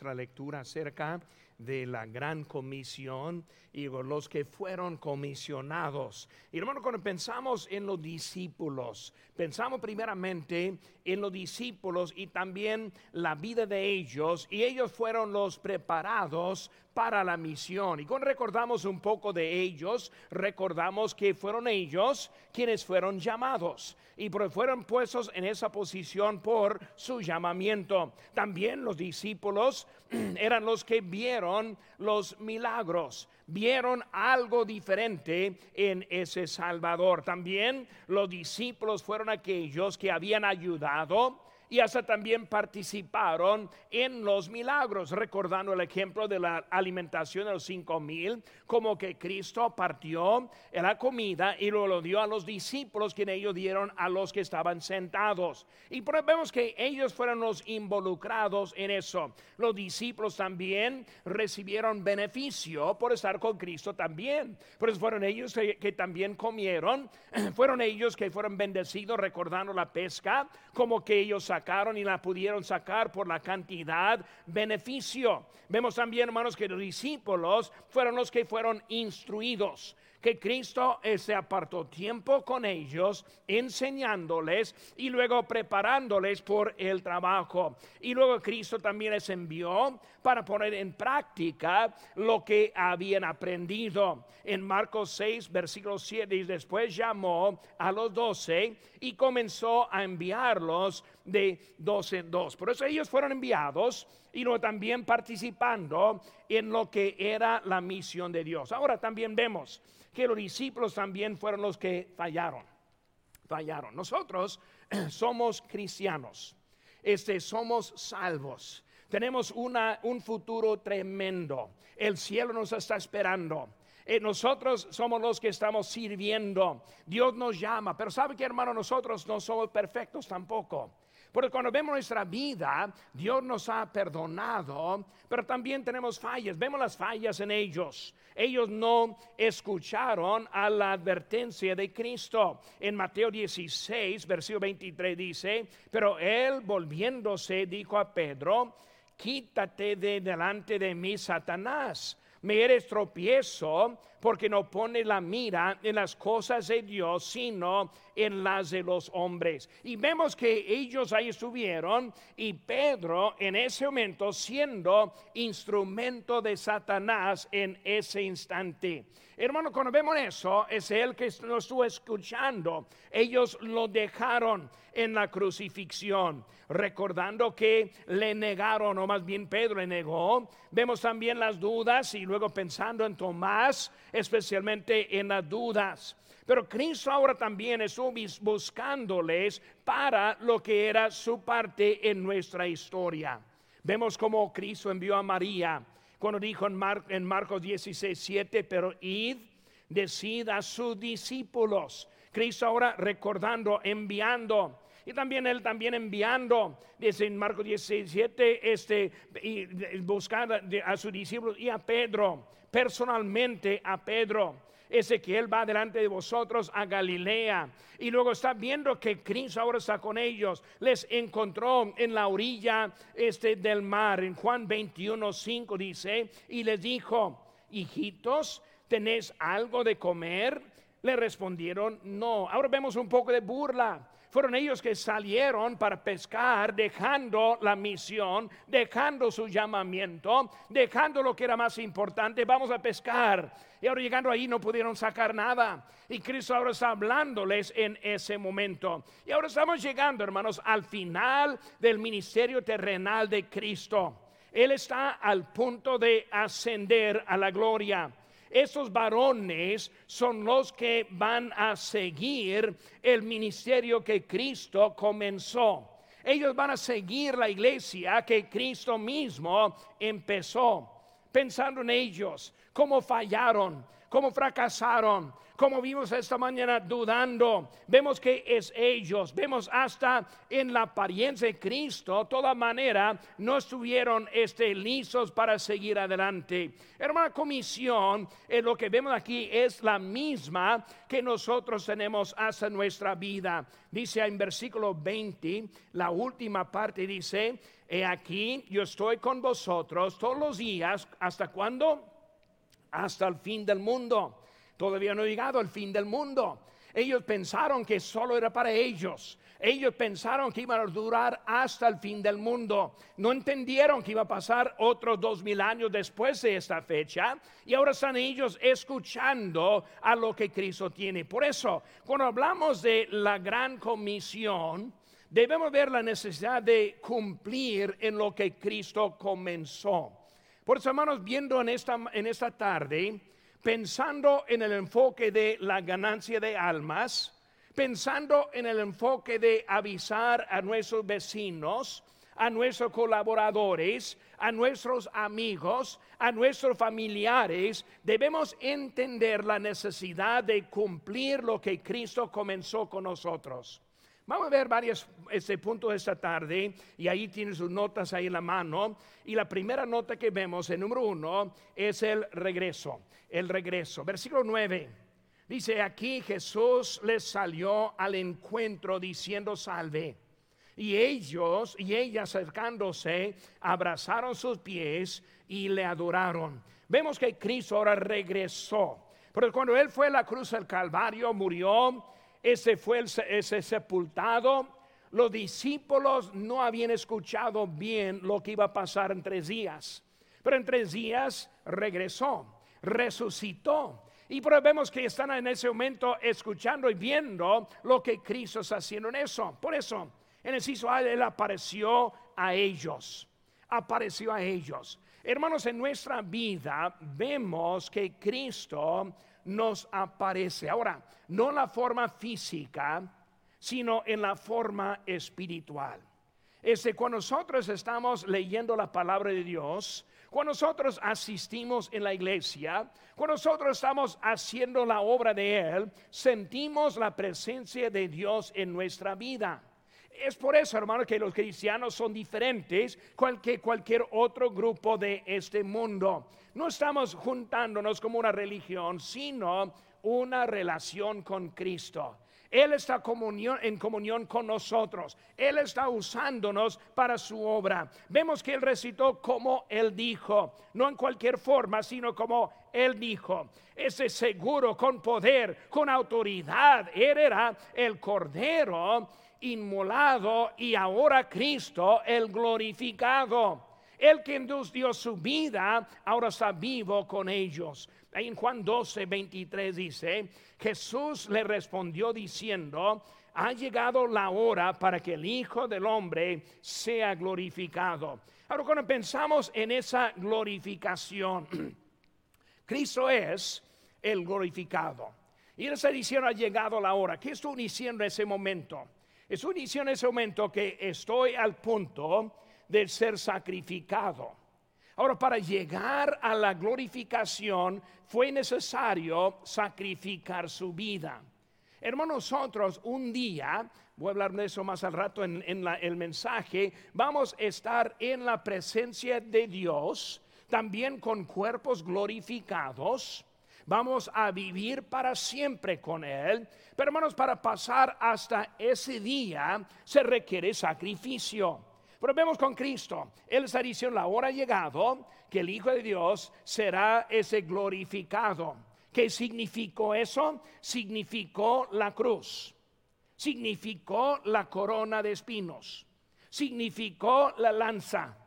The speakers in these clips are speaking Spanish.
nuestra lectura acerca de la gran comisión y los que fueron comisionados. Y hermano, cuando pensamos en los discípulos, pensamos primeramente en los discípulos y también la vida de ellos, y ellos fueron los preparados para la misión. Y cuando recordamos un poco de ellos, recordamos que fueron ellos quienes fueron llamados y fueron puestos en esa posición por su llamamiento. También los discípulos eran los que vieron los milagros vieron algo diferente en ese Salvador. También los discípulos fueron aquellos que habían ayudado y hasta también participaron en los milagros, recordando el ejemplo de la alimentación de los cinco mil, como que Cristo partió la comida y lo, lo dio a los discípulos, que ellos dieron a los que estaban sentados. Y vemos que ellos fueron los involucrados en eso. Los discípulos también recibieron beneficio por estar con Cristo también. Por eso fueron ellos que, que también comieron, fueron ellos que fueron bendecidos recordando la pesca, como que ellos y la pudieron sacar por la cantidad beneficio. Vemos también, hermanos, que los discípulos fueron los que fueron instruidos que Cristo eh, se apartó tiempo con ellos, enseñándoles y luego preparándoles por el trabajo. Y luego Cristo también les envió para poner en práctica lo que habían aprendido. En Marcos 6, versículo 7, y después llamó a los doce y comenzó a enviarlos de dos en dos. Por eso ellos fueron enviados y luego también participando en lo que era la misión de Dios. Ahora también vemos que los discípulos también fueron los que fallaron. Fallaron. Nosotros somos cristianos. Este, somos salvos. Tenemos una, un futuro tremendo. El cielo nos está esperando. Eh, nosotros somos los que estamos sirviendo. Dios nos llama. Pero ¿sabe que hermano? Nosotros no somos perfectos tampoco. Porque cuando vemos nuestra vida, Dios nos ha perdonado, pero también tenemos fallas. Vemos las fallas en ellos. Ellos no escucharon a la advertencia de Cristo. En Mateo 16, versículo 23 dice, pero él volviéndose dijo a Pedro, quítate de delante de mí, Satanás me eres tropiezo porque no pone la mira en las cosas de Dios, sino en las de los hombres. Y vemos que ellos ahí estuvieron y Pedro en ese momento siendo instrumento de Satanás en ese instante. Hermano, cuando vemos eso, es el que lo estuvo escuchando. Ellos lo dejaron en la crucifixión, recordando que le negaron, o más bien Pedro le negó. Vemos también las dudas y luego pensando en Tomás, especialmente en las dudas. Pero Cristo ahora también estuvo buscándoles para lo que era su parte en nuestra historia. Vemos cómo Cristo envió a María cuando dijo en, en Marcos 16, 7, pero id, decid a sus discípulos. Cristo ahora recordando, enviando. Y también él también enviando, dice en Marcos 17, este, y a sus discípulos y a Pedro, personalmente a Pedro Ezequiel va delante de vosotros a Galilea. Y luego está viendo que Cristo ahora está con ellos. Les encontró en la orilla este del mar. En Juan 21, 5 dice, y les dijo, hijitos, ¿tenéis algo de comer? Le respondieron, no. Ahora vemos un poco de burla fueron ellos que salieron para pescar, dejando la misión, dejando su llamamiento, dejando lo que era más importante, vamos a pescar. Y ahora llegando ahí no pudieron sacar nada. Y Cristo ahora está hablándoles en ese momento. Y ahora estamos llegando, hermanos, al final del ministerio terrenal de Cristo. Él está al punto de ascender a la gloria. Esos varones son los que van a seguir el ministerio que Cristo comenzó. Ellos van a seguir la iglesia que Cristo mismo empezó. Pensando en ellos, cómo fallaron, cómo fracasaron, como vimos esta mañana dudando, vemos que es ellos, vemos hasta en la apariencia de Cristo, toda manera no estuvieron este, para seguir adelante. Hermana comisión, en lo que vemos aquí es la misma que nosotros tenemos hasta nuestra vida. Dice en versículo 20, la última parte dice, he aquí, yo estoy con vosotros todos los días, ¿hasta cuándo? Hasta el fin del mundo. Todavía no he llegado al fin del mundo. Ellos pensaron que solo era para ellos. Ellos pensaron que iban a durar hasta el fin del mundo. No entendieron que iba a pasar otros dos mil años después de esta fecha. Y ahora están ellos escuchando a lo que Cristo tiene. Por eso, cuando hablamos de la gran comisión, debemos ver la necesidad de cumplir en lo que Cristo comenzó. Por eso, hermanos, viendo en esta, en esta tarde, pensando en el enfoque de la ganancia de almas, pensando en el enfoque de avisar a nuestros vecinos, a nuestros colaboradores, a nuestros amigos, a nuestros familiares, debemos entender la necesidad de cumplir lo que Cristo comenzó con nosotros. Vamos a ver varios este, puntos esta tarde y ahí tienen sus notas ahí en la mano. Y la primera nota que vemos, el número uno, es el regreso. El regreso. Versículo 9. Dice aquí Jesús les salió al encuentro diciendo salve. Y ellos y ella acercándose abrazaron sus pies y le adoraron. Vemos que Cristo ahora regresó. Pero cuando él fue a la cruz del Calvario, murió ese fue ese sepultado. Los discípulos no habían escuchado bien lo que iba a pasar en tres días. Pero en tres días regresó, resucitó. Y vemos que están en ese momento escuchando y viendo lo que Cristo está haciendo en eso. Por eso, en el ciso él apareció a ellos. Apareció a ellos. Hermanos, en nuestra vida vemos que Cristo nos aparece. Ahora, no la forma física, sino en la forma espiritual. Este, cuando nosotros estamos leyendo la palabra de Dios, cuando nosotros asistimos en la iglesia, cuando nosotros estamos haciendo la obra de Él, sentimos la presencia de Dios en nuestra vida. Es por eso, hermano, que los cristianos son diferentes que cualquier otro grupo de este mundo. No estamos juntándonos como una religión, sino una relación con Cristo. Él está en comunión con nosotros. Él está usándonos para su obra. Vemos que Él recitó como Él dijo, no en cualquier forma, sino como Él dijo. Ese seguro, con poder, con autoridad. Él era el Cordero inmolado y ahora Cristo el glorificado. El que dio su vida ahora está vivo con ellos. Ahí en Juan 12, 23 dice, Jesús le respondió diciendo, ha llegado la hora para que el Hijo del Hombre sea glorificado. Ahora cuando pensamos en esa glorificación, Cristo es el glorificado. Y él está diciendo, ha llegado la hora. ¿Qué estoy diciendo en ese momento? Es un inicio en ese momento que estoy al punto de ser sacrificado. Ahora, para llegar a la glorificación fue necesario sacrificar su vida. Hermanos, nosotros un día, voy a hablar de eso más al rato en, el mensaje, vamos a estar en la presencia de Dios, también con cuerpos glorificados vamos a vivir para siempre con Él. Pero hermanos, para pasar hasta ese día se requiere sacrificio. Pero vemos con Cristo, Él está diciendo, la hora ha llegado que el Hijo de Dios será ese glorificado. ¿Qué significó eso? Significó la cruz, significó la corona de espinos, significó la lanza,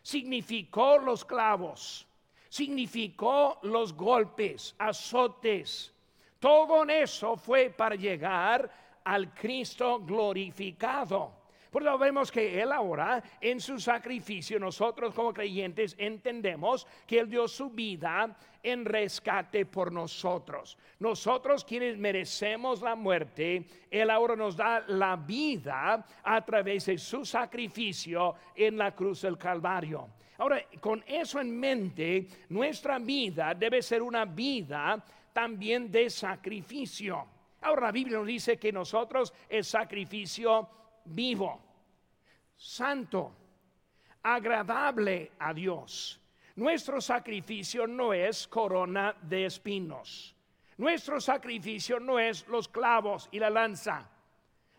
significó los clavos, significó los golpes, azotes. Todo eso fue para llegar al Cristo glorificado. Por eso vemos que Él ahora, en su sacrificio, nosotros como creyentes entendemos que Él dio su vida en rescate por nosotros. Nosotros quienes merecemos la muerte, Él ahora nos da la vida a través de su sacrificio en la cruz del Calvario. Ahora, con eso en mente, nuestra vida debe ser una vida también de sacrificio. Ahora la Biblia nos dice que nosotros es sacrificio vivo, santo, agradable a Dios. Nuestro sacrificio no es corona de espinos. Nuestro sacrificio no es los clavos y la lanza.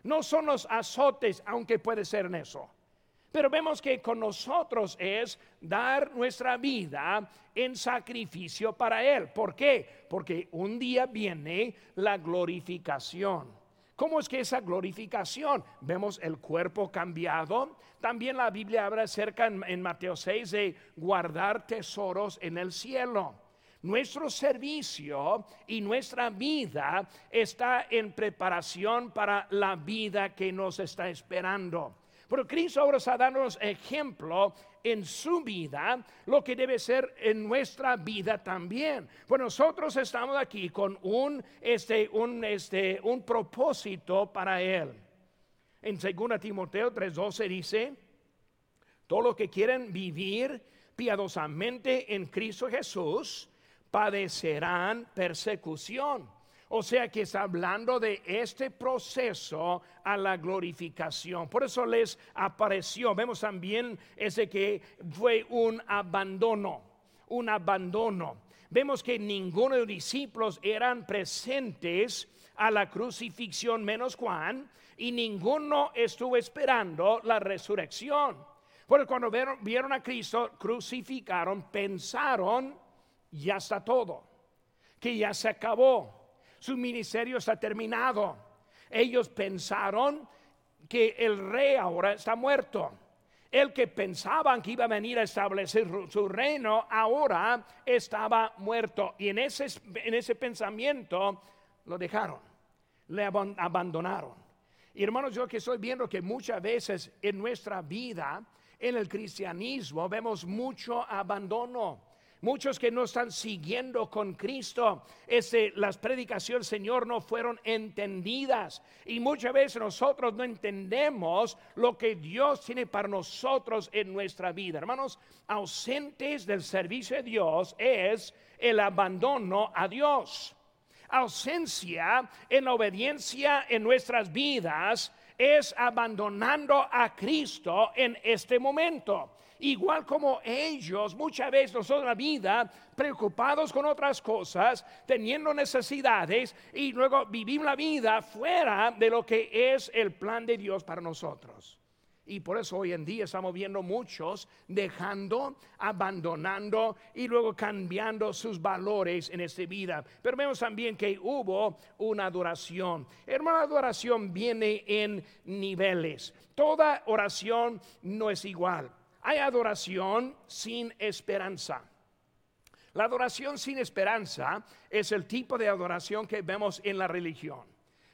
No son los azotes, aunque puede ser en eso. Pero vemos que con nosotros es dar nuestra vida en sacrificio para Él. ¿Por qué? Porque un día viene la glorificación. ¿Cómo es que esa glorificación? Vemos el cuerpo cambiado. También la Biblia habla acerca en, Mateo 6 de guardar tesoros en el cielo. Nuestro servicio y nuestra vida está en preparación para la vida que nos está esperando. Pero Cristo ahora está dándonos ejemplo en su vida, lo que debe ser en nuestra vida también. Pues nosotros estamos aquí con un, este, un, este, un propósito para Él. En 2 Timoteo 3:12 dice, todo lo que quieren vivir piadosamente en Cristo Jesús, padecerán persecución. O sea que está hablando de este proceso a la glorificación. Por eso les apareció. Vemos también ese que fue un abandono, un abandono. Vemos que ninguno de los discípulos eran presentes a la crucifixión menos Juan y ninguno estuvo esperando la resurrección. Porque cuando vieron, a Cristo, crucificaron, pensaron, ya está todo, que ya se acabó su ministerio está terminado. Ellos pensaron que el rey ahora está muerto. El que pensaban que iba a venir a establecer su reino ahora estaba muerto. Y en ese, en ese pensamiento lo dejaron, le abandonaron. Y hermanos, yo que estoy viendo que muchas veces en nuestra vida, en el cristianismo, vemos mucho abandono Muchos que no están siguiendo con Cristo, las predicaciones Señor no fueron entendidas. Y muchas veces nosotros no entendemos lo que Dios tiene para nosotros en nuestra vida. Hermanos, ausentes del servicio de Dios es el abandono a Dios. Ausencia en obediencia en nuestras vidas es abandonando a Cristo en este momento igual como ellos, muchas veces nosotros la vida, preocupados con otras cosas, teniendo necesidades y luego vivimos la vida fuera de lo que es el plan de Dios para nosotros. Y por eso hoy en día estamos viendo muchos dejando, abandonando y luego cambiando sus valores en esta vida. Pero vemos también que hubo una adoración. Hermano, la adoración viene en niveles. Toda oración no es igual. Hay adoración sin esperanza. La adoración sin esperanza es el tipo de adoración que vemos en la religión.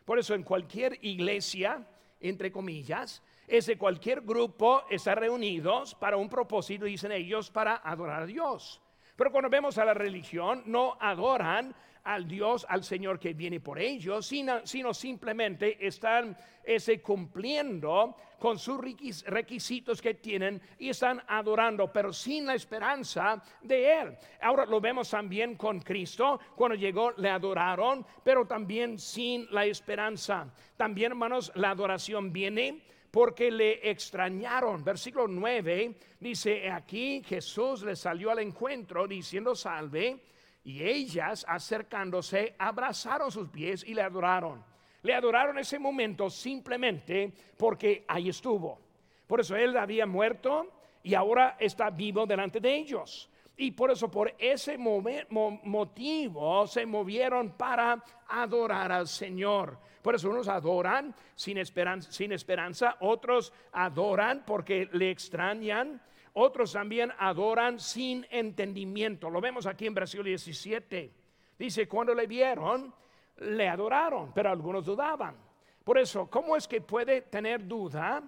Por eso en cualquier iglesia, entre comillas, es de cualquier grupo está reunidos para un propósito, dicen ellos, para adorar a Dios. Pero cuando vemos a la religión, no adoran al Dios, al Señor que viene por ellos, sino, simplemente están ese, cumpliendo con sus requisitos que tienen y están adorando, pero sin la esperanza de Él. Ahora lo vemos también con Cristo, cuando llegó le adoraron, pero también sin la esperanza. También, hermanos, la adoración viene porque le extrañaron. Versículo 9 dice, aquí Jesús le salió al encuentro diciendo salve y ellas, acercándose, abrazaron sus pies y le adoraron. Le adoraron ese momento simplemente porque ahí estuvo. Por eso él había muerto y ahora está vivo delante de ellos. Y por eso, por ese motivo, se movieron para adorar al Señor. Por eso unos adoran sin esperanza, sin esperanza otros adoran porque le extrañan otros también adoran sin entendimiento. Lo vemos aquí en versículo 17. Dice, cuando le vieron, le adoraron, pero algunos dudaban. Por eso, ¿cómo es que puede tener duda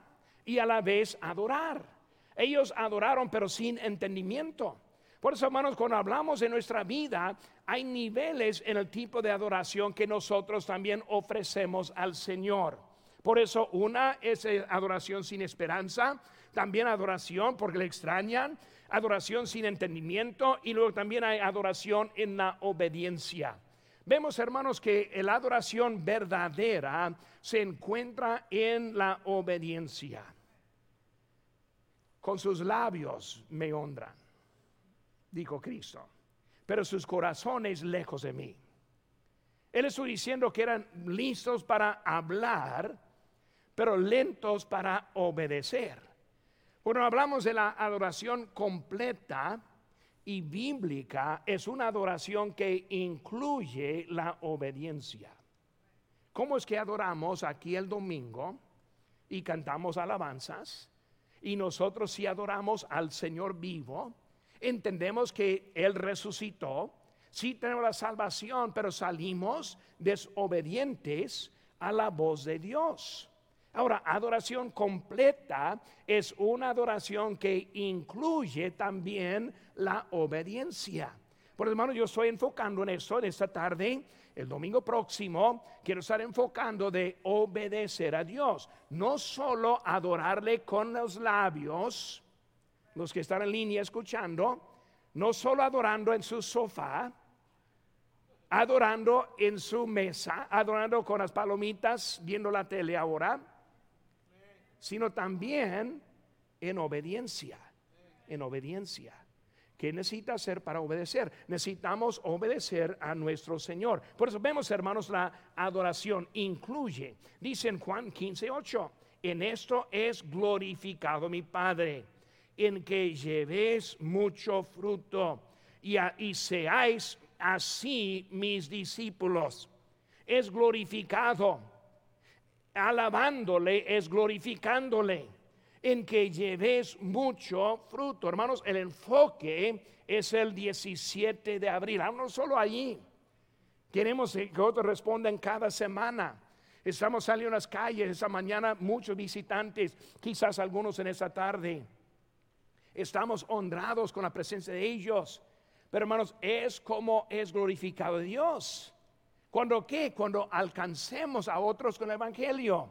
y a la vez adorar? Ellos adoraron, pero sin entendimiento. Por eso, hermanos, cuando hablamos de nuestra vida, hay niveles en el tipo de adoración que nosotros también ofrecemos al Señor. Por eso, una es adoración sin esperanza, también adoración porque le extrañan, adoración sin entendimiento y luego también hay adoración en la obediencia. Vemos, hermanos, que la adoración verdadera se encuentra en la obediencia. Con sus labios me honran, dijo Cristo, pero sus corazones lejos de mí. Él estuvo diciendo que eran listos para hablar, pero lentos para obedecer. Cuando hablamos de la adoración completa y bíblica, es una adoración que incluye la obediencia. ¿Cómo es que adoramos aquí el domingo y cantamos alabanzas? Y nosotros si adoramos al Señor vivo, entendemos que Él resucitó, sí tenemos la salvación, pero salimos desobedientes a la voz de Dios. Ahora, adoración completa es una adoración que incluye también la obediencia. Por hermano, yo estoy enfocando en eso en esta tarde. El domingo próximo quiero estar enfocando de obedecer a Dios. No solo adorarle con los labios, los que están en línea escuchando, no solo adorando en su sofá, adorando en su mesa, adorando con las palomitas, viendo la tele ahora, sino también en obediencia, en obediencia. ¿Qué necesita hacer para obedecer? Necesitamos obedecer a nuestro Señor. Por eso vemos, hermanos, la adoración incluye, dice en Juan 15, 8, en esto es glorificado mi Padre, en que llevéis mucho fruto y, y seáis así mis discípulos. Es glorificado. Alabándole es glorificándole en que lleves mucho fruto. Hermanos, el enfoque es el 17 de abril. No solo allí. Queremos que otros respondan cada semana. Estamos saliendo a las calles esta mañana, muchos visitantes, quizás algunos en esta tarde. Estamos honrados con la presencia de ellos. Pero hermanos, es como es glorificado Dios. Cuando qué? Cuando alcancemos a otros con el Evangelio.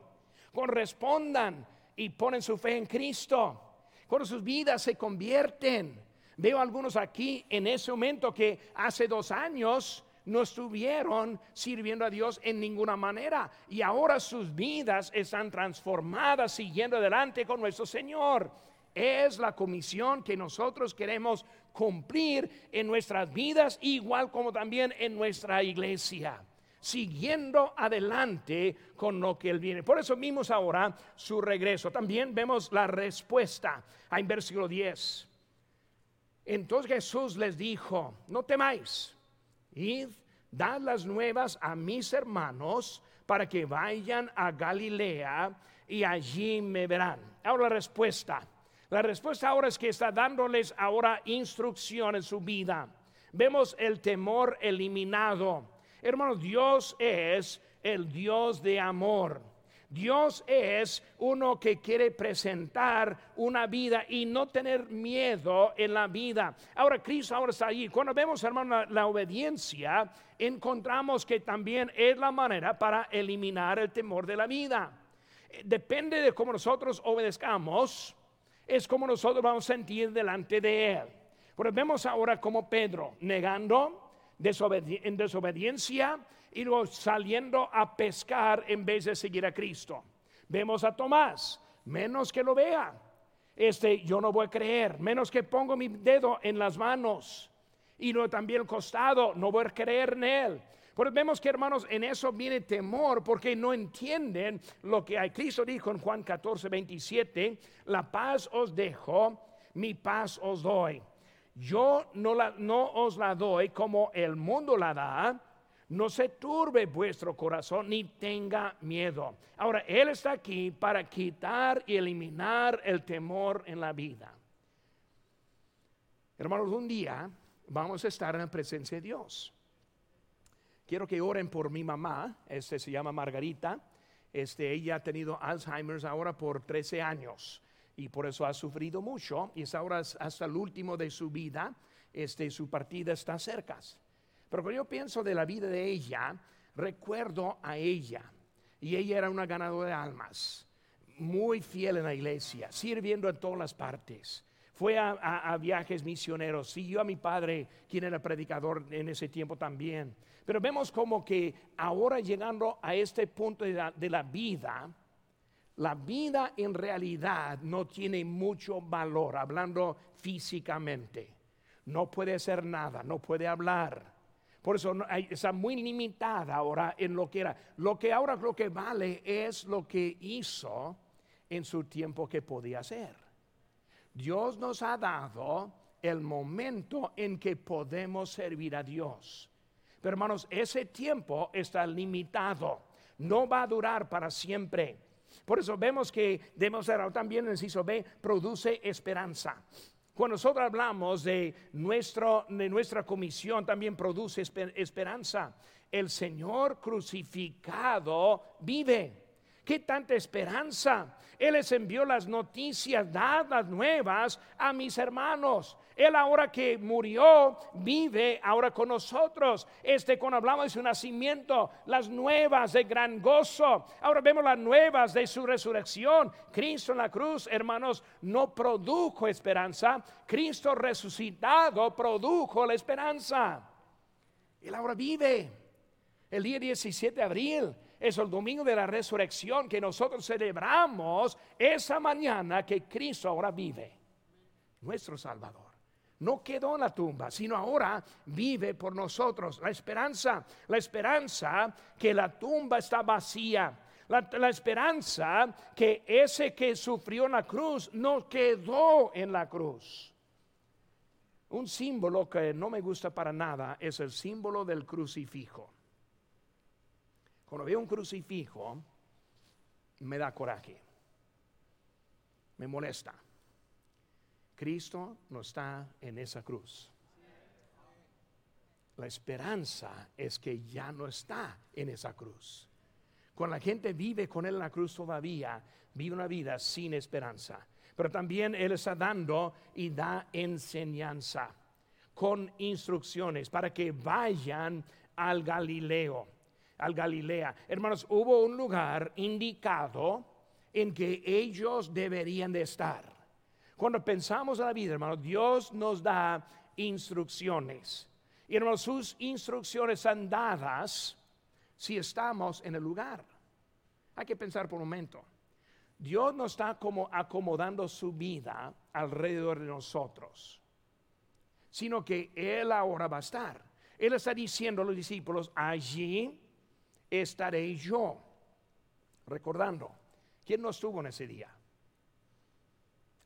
Correspondan y ponen su fe en Cristo. Cuando sus vidas se convierten. Veo algunos aquí en ese momento que hace dos años no estuvieron sirviendo a Dios en ninguna manera y ahora sus vidas están transformadas siguiendo adelante con nuestro Señor. Es la comisión que nosotros queremos cumplir en nuestras vidas, igual como también en nuestra iglesia siguiendo adelante con lo que Él viene. Por eso vimos ahora su regreso. También vemos la respuesta en versículo 10. Entonces Jesús les dijo, no temáis, id, dad las nuevas a mis hermanos para que vayan a Galilea y allí me verán. Ahora la respuesta. La respuesta ahora es que está dándoles ahora instrucción en su vida. Vemos el temor eliminado Hermanos, Dios es el Dios de amor. Dios es uno que quiere presentar una vida y no tener miedo en la vida. Ahora Cristo ahora está allí. Cuando vemos, hermano, la, obediencia, encontramos que también es la manera para eliminar el temor de la vida. Depende de cómo nosotros obedezcamos, es como nosotros vamos a sentir delante de Él. Pero vemos ahora como Pedro, negando, en desobediencia y luego saliendo a pescar en vez de seguir a Cristo. Vemos a Tomás, menos que lo vea. Este, yo no voy a creer, menos que pongo mi dedo en las manos y luego también el costado, no voy a creer en él. Pero vemos que hermanos, en eso viene temor porque no entienden lo que. Cristo dijo en Juan 14, 27, la paz os dejo, mi paz os doy. Yo no, la, no os la doy como el mundo la da. No se turbe vuestro corazón ni tenga miedo. Ahora, Él está aquí para quitar y eliminar el temor en la vida. Hermanos, un día vamos a estar en la presencia de Dios. Quiero que oren por mi mamá, este se llama Margarita. Este, ella ha tenido Alzheimer's ahora por 13 años y por eso ha sufrido mucho y es ahora hasta el último de su vida, este, su partida está cerca. Pero cuando yo pienso de la vida de ella, recuerdo a ella y ella era una ganadora de almas, muy fiel en la iglesia, sirviendo en todas las partes. Fue a, viajes misioneros, siguió a mi padre, quien era predicador en ese tiempo también. Pero vemos como que ahora llegando a este punto de la vida, la vida en realidad no tiene mucho valor, hablando físicamente. No puede hacer nada, no puede hablar. Por eso está muy limitada ahora en lo que era. Lo que ahora lo que vale es lo que hizo en su tiempo que podía hacer. Dios nos ha dado el momento en que podemos servir a Dios. Pero hermanos, ese tiempo está limitado. No va a durar para siempre. Por eso vemos que debemos también el inciso B produce esperanza. Cuando nosotros hablamos de, nuestro, de nuestra comisión, también produce esperanza. El Señor crucificado vive. ¿Qué tanta esperanza? Él les envió las noticias, dadas nuevas a mis hermanos. Él ahora que murió, vive ahora con nosotros. Este, cuando hablamos de su nacimiento, las nuevas de gran gozo. Ahora vemos las nuevas de su resurrección. Cristo en la cruz, hermanos, no produjo esperanza. Cristo resucitado produjo la esperanza. Él ahora vive. El día 17 de abril es el domingo de la resurrección que nosotros celebramos esa mañana que Cristo ahora vive, nuestro Salvador. No quedó en la tumba, sino ahora vive por nosotros. La esperanza, la esperanza que la tumba está vacía. La, esperanza que ese que sufrió en la cruz no quedó en la cruz. Un símbolo que no me gusta para nada es el símbolo del crucifijo. Cuando veo un crucifijo, me da coraje, me molesta. Cristo no está en esa cruz. La esperanza es que ya no está en esa cruz. Cuando la gente vive con Él en la cruz todavía, vive una vida sin esperanza. Pero también Él está dando y da enseñanza con instrucciones para que vayan al Galileo al Galilea. Hermanos, hubo un lugar indicado en que ellos deberían de estar. Cuando pensamos en la vida, hermanos, Dios nos da instrucciones. Y hermanos, sus instrucciones son dadas si estamos en el lugar. Hay que pensar por un momento. Dios no está como acomodando su vida alrededor de nosotros, sino que Él ahora va a estar. Él está diciendo a los discípulos, allí estaré yo. Recordando, ¿quién no estuvo en ese día?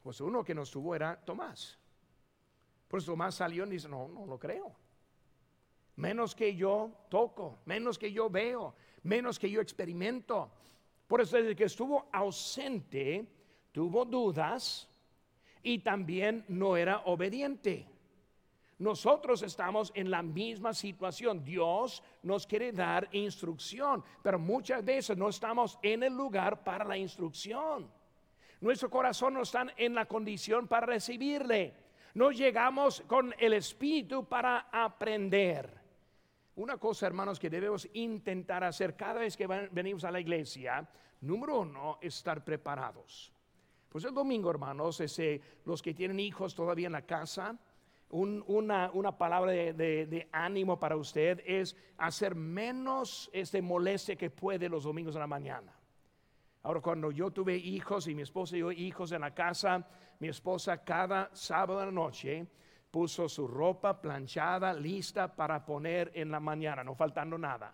Pues uno que no estuvo era Tomás. Pues Tomás salió y dice, no, no lo creo. Menos que yo toco, menos que yo veo, menos que yo experimento. Por eso desde que estuvo ausente, tuvo dudas y también no era obediente. Nosotros estamos en la misma situación. Dios nos quiere dar instrucción, pero muchas veces no estamos en el lugar para la instrucción. Nuestro corazón no está en la condición para recibirle. No llegamos con el espíritu para aprender. Una cosa, hermanos, que debemos intentar hacer cada vez que venimos a la iglesia, número uno, estar preparados. Pues el domingo, hermanos, los que tienen hijos todavía en la casa, una, palabra de, ánimo para usted es hacer menos este molestia que puede los domingos de la mañana. Ahora, cuando yo tuve hijos y mi esposa y yo hijos en la casa, mi esposa cada sábado de la noche puso su ropa planchada, lista para poner en la mañana, no faltando nada.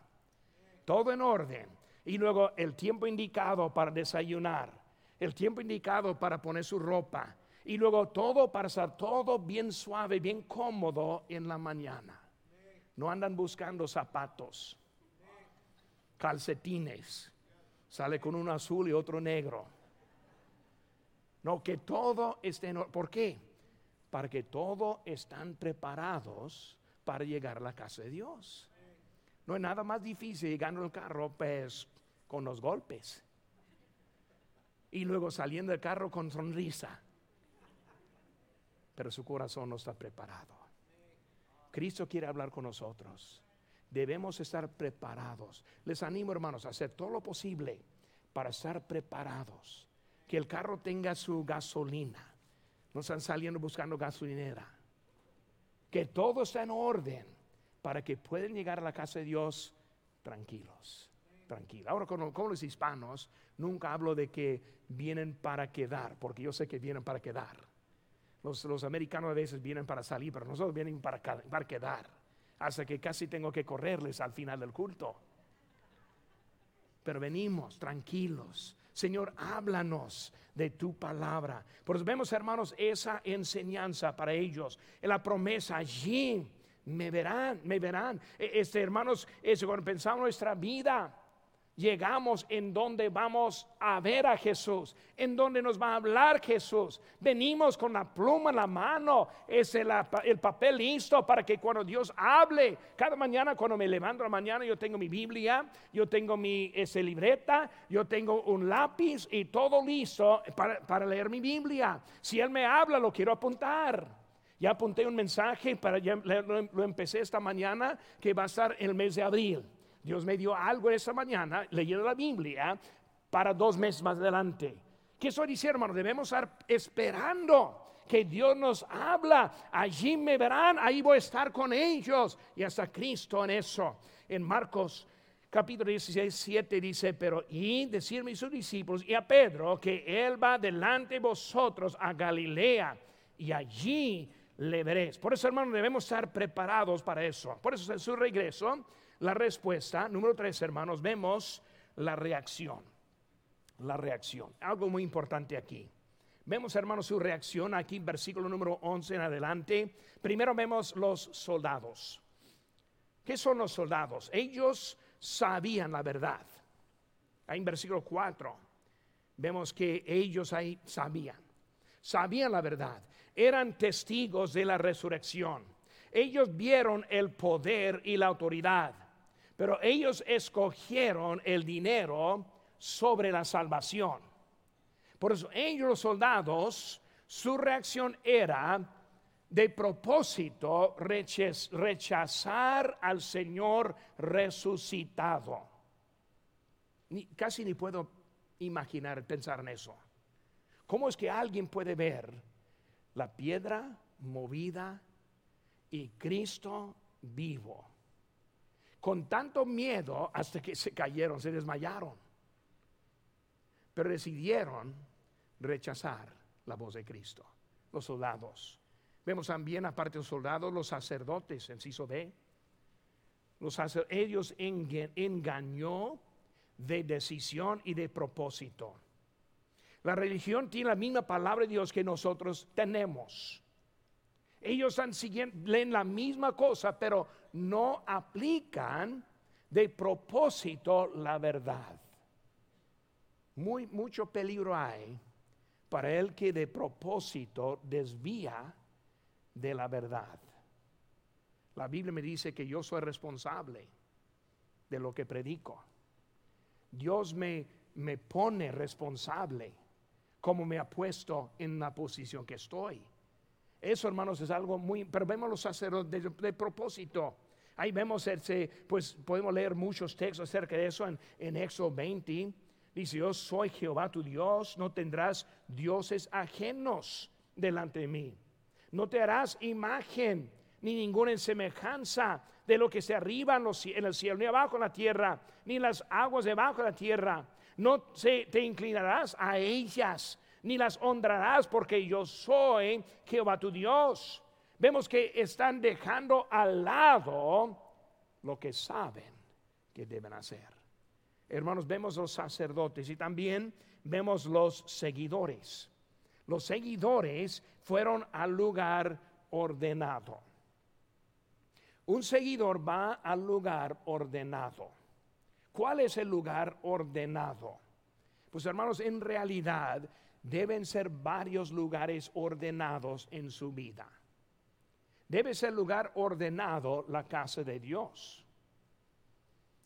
Todo en orden. Y luego el tiempo indicado para desayunar, el tiempo indicado para poner su ropa, y luego todo para estar todo bien suave, bien cómodo en la mañana. No andan buscando zapatos, calcetines. Sale con uno azul y otro negro. No, que todo esté en ¿Por qué? Para que todos están preparados para llegar a la casa de Dios. No es nada más difícil llegando al carro, pues, con los golpes. Y luego saliendo del carro con sonrisa pero su corazón no está preparado. Cristo quiere hablar con nosotros. Debemos estar preparados. Les animo, hermanos, a hacer todo lo posible para estar preparados. Que el carro tenga su gasolina. No están saliendo buscando gasolinera. Que todo está en orden para que puedan llegar a la casa de Dios tranquilos. Ahora, con los hispanos, nunca hablo de que vienen para quedar, porque yo sé que vienen para quedar. Los, americanos a veces vienen para salir, pero nosotros vienen para, para quedar. Hasta que casi tengo que correrles al final del culto. Pero venimos tranquilos, Señor, háblanos de tu palabra. Por eso vemos, hermanos, esa enseñanza para ellos. La promesa allí me verán, me verán. E, este, hermanos, eso cuando pensamos en nuestra vida, llegamos en donde vamos a ver a Jesús, en donde nos va a hablar Jesús. Venimos con la pluma en la mano, es el, el, papel listo para que cuando Dios hable, cada mañana cuando me levanto la mañana yo tengo mi Biblia, yo tengo mi ese libreta, yo tengo un lápiz y todo listo para, para leer mi Biblia. Si Él me habla, lo quiero apuntar. Ya apunté un mensaje para ya, lo, lo empecé esta mañana que va a estar el mes de abril. Dios me dio algo esta mañana leyendo la Biblia para dos meses más adelante. ¿Qué estoy diciendo, hermano? Debemos estar esperando que Dios nos habla. Allí me verán, ahí voy a estar con ellos. Y hasta Cristo en eso. En Marcos capítulo 16, 7 dice, pero y decirme a sus discípulos y a Pedro que él va delante de vosotros a Galilea y allí le veréis. Por eso, hermano, debemos estar preparados para eso. Por eso en su regreso la respuesta. Número tres, hermanos, vemos la reacción. La reacción. Algo muy importante aquí. Vemos, hermanos, su reacción aquí, versículo número 11 en adelante. Primero vemos los soldados. ¿Qué son los soldados? Ellos sabían la verdad. Ahí en versículo 4 vemos que ellos ahí sabían. Sabían la verdad. Eran testigos de la resurrección. Ellos vieron el poder y la autoridad. Pero ellos escogieron el dinero sobre la salvación. Por eso ellos los soldados, su reacción era de propósito rechazar al Señor resucitado. casi ni puedo imaginar, pensar en eso. ¿Cómo es que alguien puede ver la piedra movida y Cristo vivo? Con tanto miedo hasta que se cayeron, se desmayaron. Pero decidieron rechazar la voz de Cristo, los soldados. Vemos también, aparte de los soldados, los sacerdotes, enciso B. Los ellos engañó de decisión y de propósito. La religión tiene la misma palabra de Dios que nosotros tenemos. Ellos están siguiendo, leen la misma cosa, pero no aplican de propósito la verdad. Muy, mucho peligro hay para el que de propósito desvía de la verdad. La Biblia me dice que yo soy responsable de lo que predico. Dios me, me pone responsable como me ha puesto en la posición que estoy. Eso, hermanos, es algo muy, pero vemos los sacerdotes de, propósito. Ahí vemos, ese, pues podemos leer muchos textos acerca de eso en, en Éxodo 20. Dice, yo soy Jehová tu Dios, no tendrás dioses ajenos delante de mí. No te harás imagen ni ninguna semejanza de lo que se arriba en, en el cielo, ni abajo en la tierra, ni las aguas debajo de la tierra. No se, te inclinarás a ellas, ni las honrarás porque yo soy Jehová tu Dios. Vemos que están dejando al lado lo que saben que deben hacer. Hermanos, vemos los sacerdotes y también vemos los seguidores. Los seguidores fueron al lugar ordenado. Un seguidor va al lugar ordenado. ¿Cuál es el lugar ordenado? Pues hermanos, en realidad deben ser varios lugares ordenados en su vida. Debe ser lugar ordenado la casa de Dios.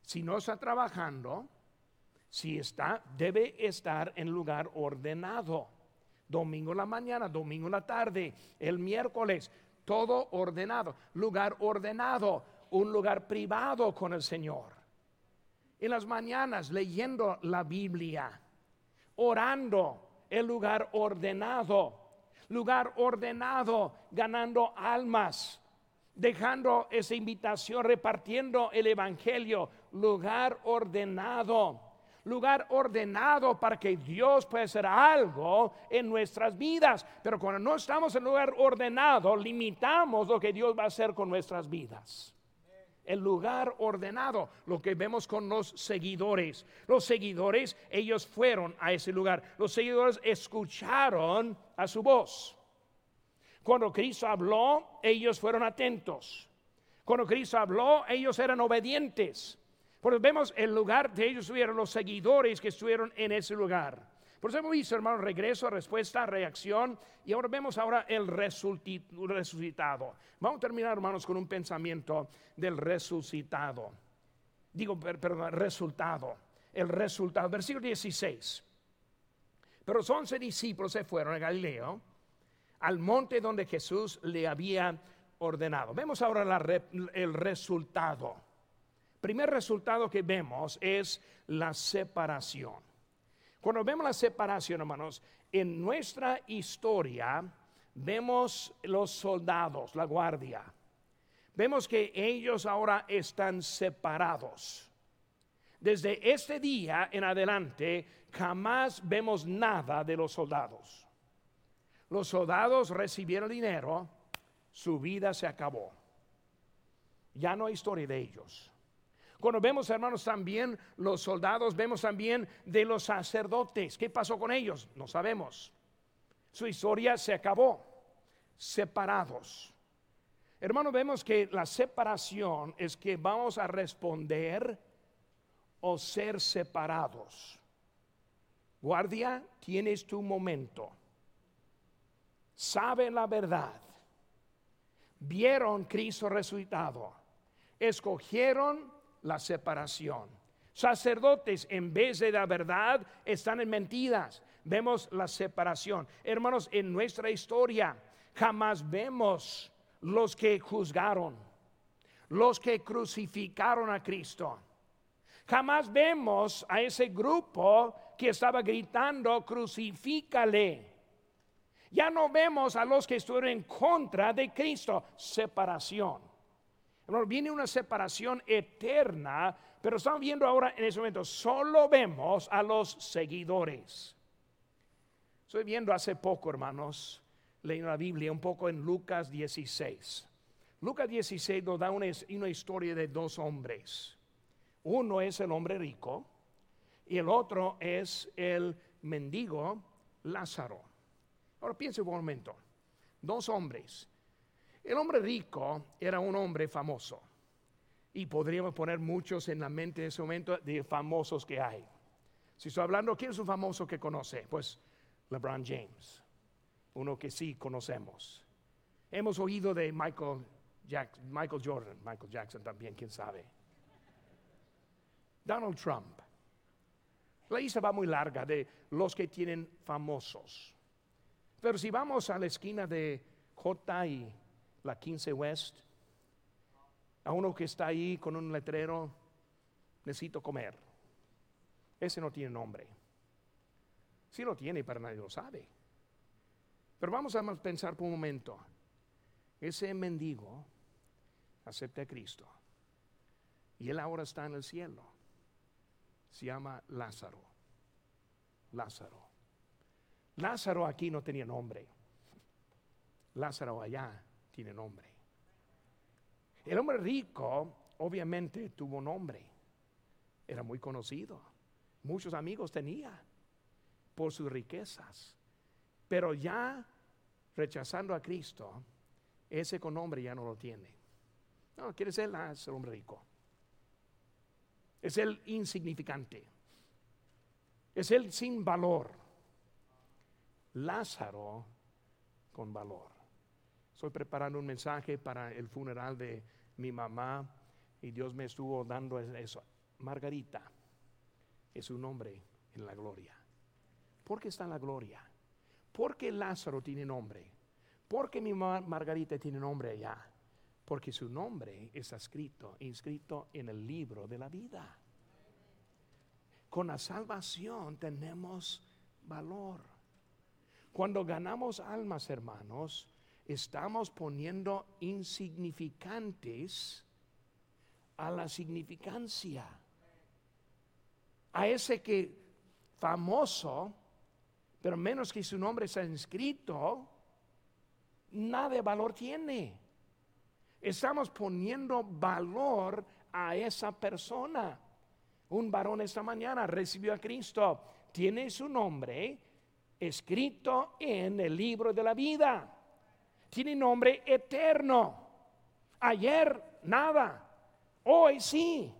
Si no está trabajando, si está, debe estar en lugar ordenado. Domingo la mañana, domingo la tarde, el miércoles, todo ordenado. Lugar ordenado, un lugar privado con el Señor. En las mañanas leyendo la Biblia, orando, el lugar ordenado, lugar ordenado, ganando almas, dejando esa invitación, repartiendo el Evangelio, lugar ordenado, lugar ordenado para que Dios pueda hacer algo en nuestras vidas. Pero cuando no estamos en lugar ordenado, limitamos lo que Dios va a hacer con nuestras vidas. El lugar ordenado, lo que vemos con los seguidores. Los seguidores, ellos fueron a ese lugar. Los seguidores escucharon a su voz. Cuando Cristo habló, ellos fueron atentos. Cuando Cristo habló, ellos eran obedientes. Porque vemos el lugar de ellos estuvieron los seguidores que estuvieron en ese lugar. Por eso hemos visto, hermano, regreso, respuesta, reacción. Y ahora vemos ahora el resucitado. Vamos a terminar, hermanos, con un pensamiento del resucitado. Digo, perdón, resultado. El resultado. Versículo 16. Pero los once discípulos se fueron a Galileo, al monte donde Jesús le había ordenado. Vemos ahora el resultado. Primer resultado que vemos es la separación. Cuando vemos la separación, hermanos, en nuestra historia vemos los soldados, la guardia. Vemos que ellos ahora están separados. Desde este día en adelante jamás vemos nada de los soldados. Los soldados recibieron dinero, su vida se acabó. Ya no hay historia de ellos. Cuando vemos, hermanos, también los soldados, vemos también de los sacerdotes. ¿Qué pasó con ellos? No sabemos. Su historia se acabó, separados. Hermano, vemos que la separación es que vamos a responder o ser separados. Guardia, tienes tu momento. Sabe la verdad. Vieron Cristo resucitado. Escogieron la separación. Sacerdotes, en vez de la verdad, están en mentiras. Vemos la separación. Hermanos, en nuestra historia jamás vemos los que juzgaron, los que crucificaron a Cristo. Jamás vemos a ese grupo que estaba gritando, crucifícale. Ya no vemos a los que estuvieron en contra de Cristo, separación viene una separación eterna, pero estamos viendo ahora en ese momento, solo vemos a los seguidores. Estoy viendo hace poco, hermanos, leyendo la Biblia un poco en Lucas 16. Lucas 16 nos da una, historia de dos hombres. Uno es el hombre rico y el otro es el mendigo Lázaro. Ahora piense un momento. Dos hombres el hombre rico era un hombre famoso. Y podríamos poner muchos en la mente en ese momento de famosos que hay. Si estoy hablando, ¿quién es un famoso que conoce? Pues LeBron James, uno que sí conocemos. Hemos oído de Michael, Jackson, Michael Jordan, Michael Jackson también, quién sabe. Donald Trump. La lista va muy larga de los que tienen famosos. Pero si vamos a la esquina de J y la 15 West, a uno que está ahí con un letrero, necesito comer. Ese no tiene nombre. Sí lo tiene, pero nadie lo sabe. Pero vamos a pensar por un momento. Ese mendigo acepta a Cristo. Y él ahora está en el cielo. Se llama Lázaro. Lázaro. Lázaro aquí no tenía nombre. Lázaro allá tiene nombre. El hombre rico obviamente tuvo nombre. Era muy conocido. Muchos amigos tenía por sus riquezas. Pero ya rechazando a Cristo, ese con nombre ya no lo tiene. No, quiere ser el hombre rico. Es el insignificante. Es el sin valor. Lázaro con valor. Estoy preparando un mensaje para el funeral de mi mamá y Dios me estuvo dando eso. Margarita es un nombre en la gloria. ¿Por qué está en la gloria? Porque Lázaro tiene nombre. Porque mi Margarita tiene nombre allá. Porque su nombre está escrito, inscrito en el libro de la vida. Con la salvación tenemos valor. Cuando ganamos almas, hermanos, estamos poniendo insignificantes a la significancia. A ese que famoso, pero menos que su nombre está inscrito, nada de valor tiene. Estamos poniendo valor a esa persona. Un varón esta mañana recibió a Cristo. Tiene su nombre escrito en el libro de la vida. Tiene nombre eterno. Ayer nada. Hoy sí.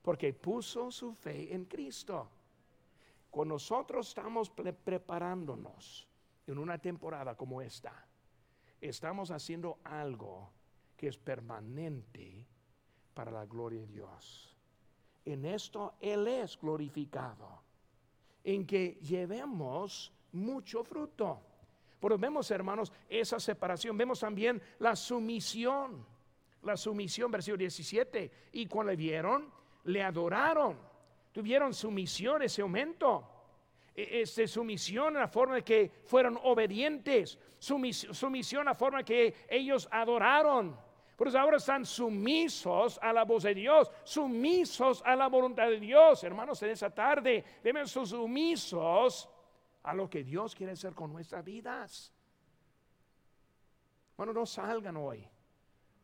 Porque puso su fe en Cristo. Cuando nosotros estamos preparándonos en una temporada como esta, estamos haciendo algo que es permanente para la gloria de Dios. En esto Él es glorificado, en que llevemos mucho fruto. Pero vemos, hermanos, esa separación. Vemos también la sumisión. La sumisión, versículo 17. Y cuando le vieron, le adoraron tuvieron sumisión, ese aumento. E, este, sumisión en la forma de que fueron obedientes, sumisión en la forma que ellos adoraron. Por eso ahora están sumisos a la voz de Dios, sumisos a la voluntad de Dios. Hermanos, en esa tarde debemos ser sumisos a lo que Dios quiere hacer con nuestras vidas. Bueno, no salgan hoy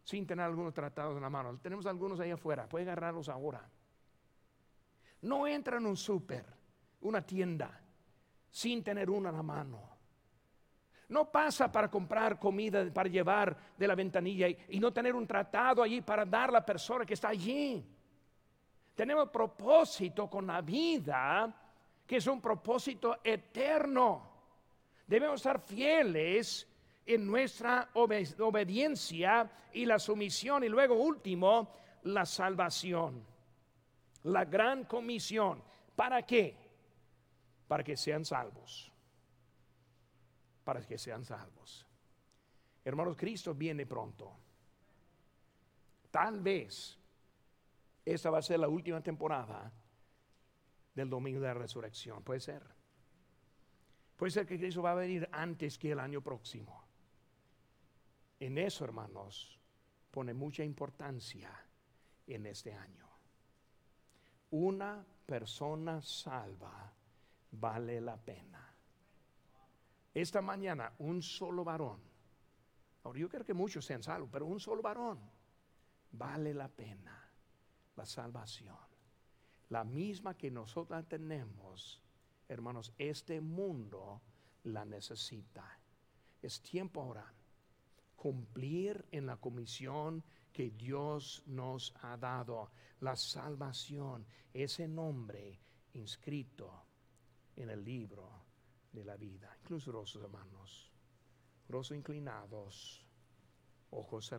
sin tener algunos tratados en la mano. Tenemos algunos ahí afuera, puede agarrarlos ahora. No entra en un súper, una tienda, sin tener una en la mano. No pasa para comprar comida para llevar de la ventanilla y, no tener un tratado allí para dar a la persona que está allí. Tenemos propósito con la vida, que es un propósito eterno. Debemos estar fieles en nuestra obediencia y la sumisión. Y luego, último, la salvación la gran comisión. ¿Para qué? Para que sean salvos. Para que sean salvos. Hermanos, Cristo viene pronto. Tal vez esta va a ser la última temporada del domingo de la resurrección. Puede ser. Puede ser que Cristo va a venir antes que el año próximo. En eso, hermanos, pone mucha importancia en este año una persona salva vale la pena. Esta mañana un solo varón, ahora yo creo que muchos sean salvos, pero un solo varón vale la pena la salvación. La misma que nosotros tenemos, hermanos, este mundo la necesita. Es tiempo ahora cumplir en la comisión que Dios nos ha dado, la salvación, ese nombre inscrito en el libro de la vida. Incluso los hermanos, rostros inclinados, ojos cerrados.